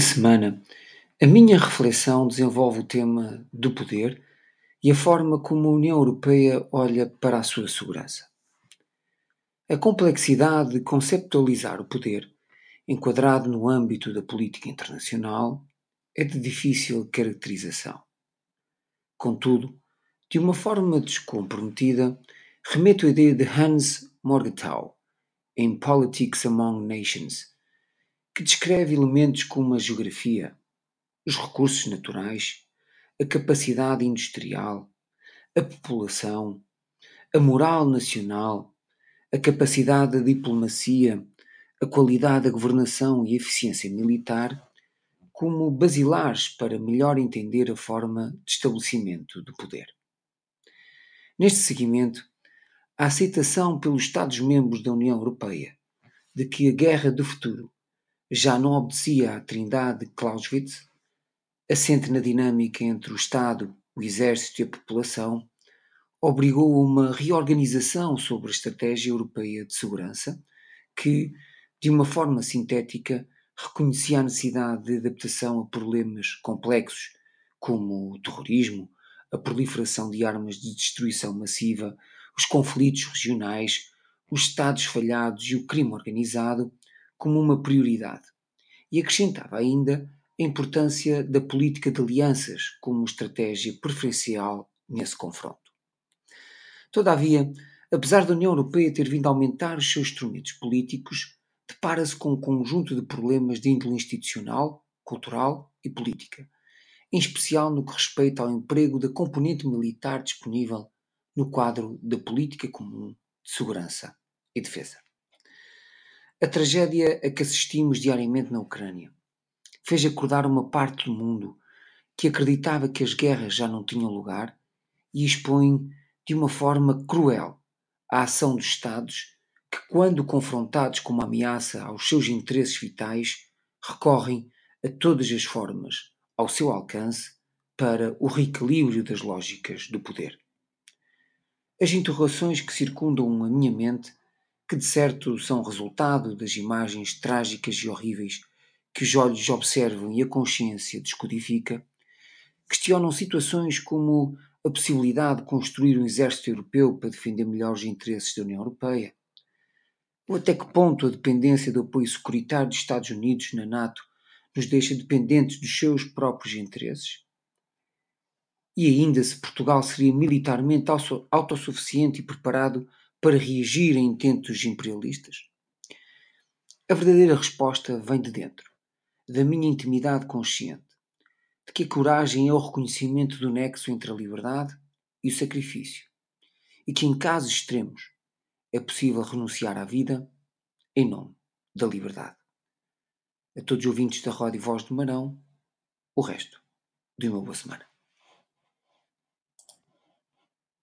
semana, a minha reflexão desenvolve o tema do poder e a forma como a União Europeia olha para a sua segurança. A complexidade de conceptualizar o poder, enquadrado no âmbito da política internacional, é de difícil caracterização. Contudo, de uma forma descomprometida, remeto a ideia de Hans Morgenthau em Politics Among Nations que descreve elementos como a geografia, os recursos naturais, a capacidade industrial, a população, a moral nacional, a capacidade da diplomacia, a qualidade da governação e a eficiência militar como basilares para melhor entender a forma de estabelecimento do poder. Neste seguimento, a aceitação pelos Estados-membros da União Europeia de que a guerra do futuro já não obedecia à trindade de Clausewitz, assente na dinâmica entre o Estado, o Exército e a população, obrigou a uma reorganização sobre a estratégia europeia de segurança, que, de uma forma sintética, reconhecia a necessidade de adaptação a problemas complexos como o terrorismo, a proliferação de armas de destruição massiva, os conflitos regionais, os Estados falhados e o crime organizado, como uma prioridade e acrescentava ainda a importância da política de alianças como estratégia preferencial nesse confronto. Todavia, apesar da União Europeia ter vindo a aumentar os seus instrumentos políticos, depara-se com um conjunto de problemas de índole institucional, cultural e política, em especial no que respeita ao emprego da componente militar disponível no quadro da política comum de segurança e defesa. A tragédia a que assistimos diariamente na Ucrânia fez acordar uma parte do mundo que acreditava que as guerras já não tinham lugar e expõe de uma forma cruel a ação dos Estados que, quando confrontados com uma ameaça aos seus interesses vitais, recorrem a todas as formas ao seu alcance para o reequilíbrio das lógicas do poder. As interrogações que circundam a minha mente que de certo são resultado das imagens trágicas e horríveis que os olhos observam e a consciência descodifica, questionam situações como a possibilidade de construir um exército europeu para defender melhor os interesses da União Europeia, ou até que ponto a dependência do apoio securitário dos Estados Unidos na NATO nos deixa dependentes dos seus próprios interesses? E ainda se Portugal seria militarmente autossuficiente e preparado para reagir a intentos imperialistas? A verdadeira resposta vem de dentro, da minha intimidade consciente, de que a coragem é o reconhecimento do nexo entre a liberdade e o sacrifício, e que em casos extremos é possível renunciar à vida em nome da liberdade. A todos os ouvintes da Rádio Voz do Marão, o resto de uma boa semana.